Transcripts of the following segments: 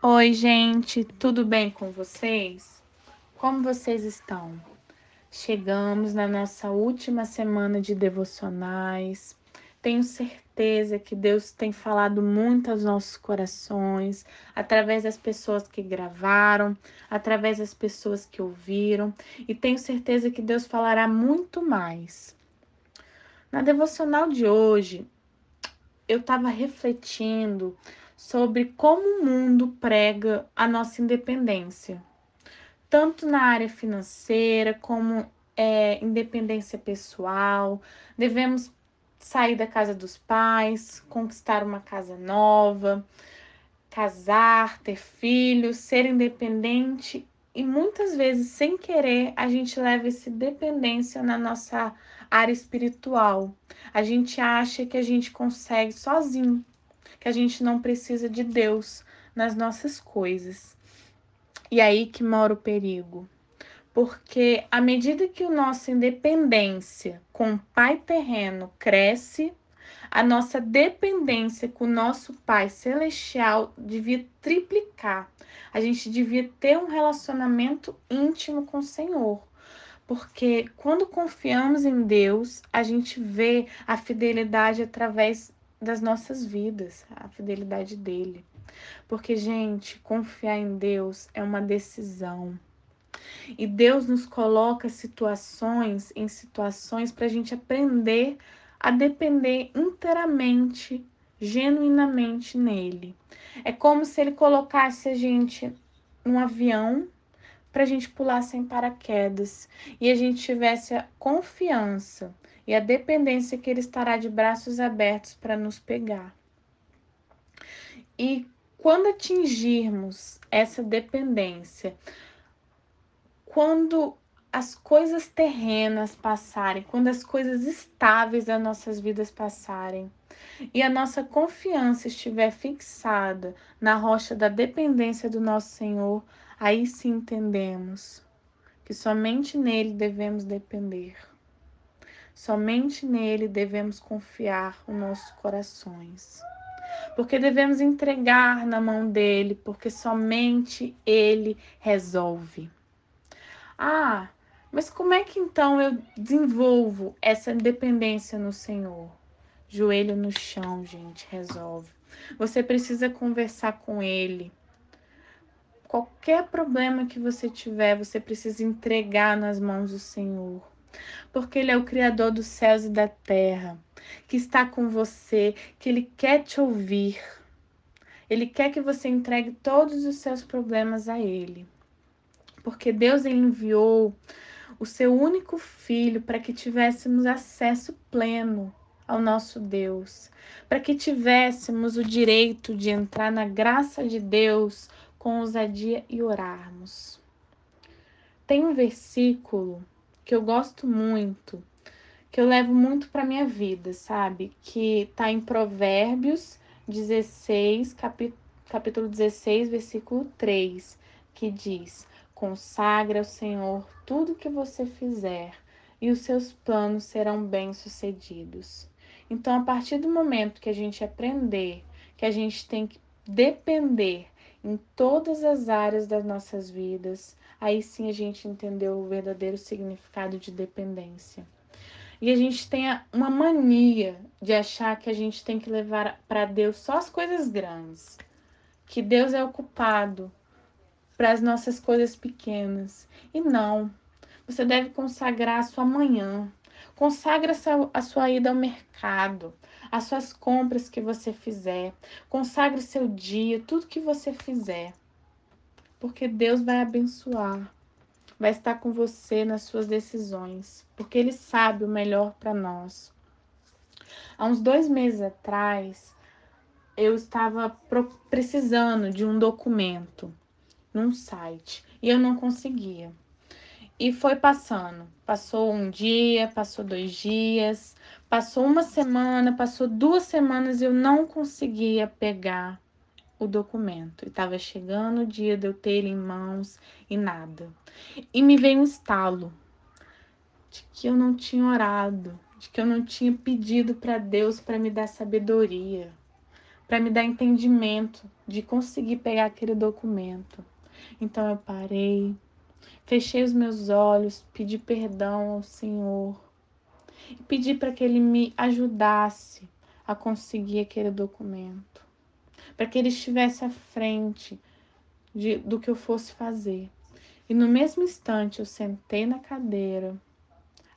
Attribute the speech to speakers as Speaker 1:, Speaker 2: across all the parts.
Speaker 1: Oi, gente, tudo bem com vocês? Como vocês estão? Chegamos na nossa última semana de devocionais. Tenho certeza que Deus tem falado muito aos nossos corações, através das pessoas que gravaram, através das pessoas que ouviram, e tenho certeza que Deus falará muito mais. Na devocional de hoje, eu estava refletindo sobre como o mundo prega a nossa independência, tanto na área financeira como é, independência pessoal. Devemos sair da casa dos pais, conquistar uma casa nova, casar, ter filhos, ser independente e muitas vezes, sem querer, a gente leva essa dependência na nossa área espiritual. A gente acha que a gente consegue sozinho que a gente não precisa de Deus nas nossas coisas. E aí que mora o perigo. Porque à medida que a nossa independência com o Pai terreno cresce, a nossa dependência com o nosso Pai celestial devia triplicar. A gente devia ter um relacionamento íntimo com o Senhor. Porque quando confiamos em Deus, a gente vê a fidelidade através das nossas vidas, a fidelidade dele. Porque, gente, confiar em Deus é uma decisão. E Deus nos coloca situações em situações para a gente aprender a depender inteiramente, genuinamente nele. É como se ele colocasse a gente num avião para a gente pular sem paraquedas e a gente tivesse a confiança e a dependência que Ele estará de braços abertos para nos pegar. E quando atingirmos essa dependência, quando as coisas terrenas passarem, quando as coisas estáveis das nossas vidas passarem, e a nossa confiança estiver fixada na rocha da dependência do nosso Senhor, aí sim entendemos que somente nele devemos depender. Somente nele devemos confiar os nossos corações. Porque devemos entregar na mão dele, porque somente ele resolve. Ah, mas como é que então eu desenvolvo essa independência no Senhor? Joelho no chão, gente, resolve. Você precisa conversar com ele. Qualquer problema que você tiver, você precisa entregar nas mãos do Senhor porque Ele é o Criador dos céus e da terra, que está com você, que Ele quer te ouvir. Ele quer que você entregue todos os seus problemas a Ele. Porque Deus enviou o seu único filho para que tivéssemos acesso pleno ao nosso Deus, para que tivéssemos o direito de entrar na graça de Deus com ousadia e orarmos. Tem um versículo que eu gosto muito, que eu levo muito para minha vida, sabe? Que tá em Provérbios 16, capi, capítulo 16, versículo 3, que diz: Consagra ao Senhor tudo que você fizer, e os seus planos serão bem-sucedidos. Então, a partir do momento que a gente aprender que a gente tem que depender em todas as áreas das nossas vidas, aí sim a gente entendeu o verdadeiro significado de dependência. E a gente tem uma mania de achar que a gente tem que levar para Deus só as coisas grandes, que Deus é ocupado para as nossas coisas pequenas. E não. Você deve consagrar a sua manhã, consagra a sua ida ao mercado, as suas compras que você fizer, consagre seu dia, tudo que você fizer. Porque Deus vai abençoar, vai estar com você nas suas decisões, porque Ele sabe o melhor para nós. Há uns dois meses atrás, eu estava precisando de um documento num site e eu não conseguia. E foi passando. Passou um dia, passou dois dias, passou uma semana, passou duas semanas e eu não conseguia pegar o documento. E estava chegando o dia de eu ter ele em mãos e nada. E me veio um estalo de que eu não tinha orado, de que eu não tinha pedido para Deus para me dar sabedoria, para me dar entendimento de conseguir pegar aquele documento. Então eu parei, fechei os meus olhos, pedi perdão ao Senhor e pedi para que Ele me ajudasse a conseguir aquele documento, para que Ele estivesse à frente de, do que eu fosse fazer. E no mesmo instante eu sentei na cadeira,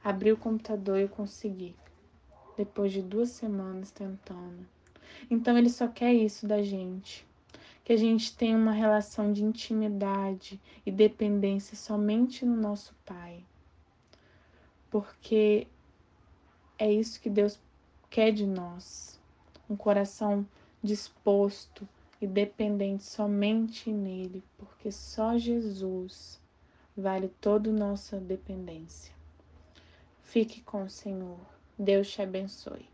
Speaker 1: abri o computador e eu consegui. Depois de duas semanas tentando. Então ele só quer isso da gente. Que a gente tenha uma relação de intimidade e dependência somente no nosso Pai. Porque é isso que Deus quer de nós. Um coração disposto e dependente somente nele, porque só Jesus vale toda nossa dependência. Fique com o Senhor. Deus te abençoe.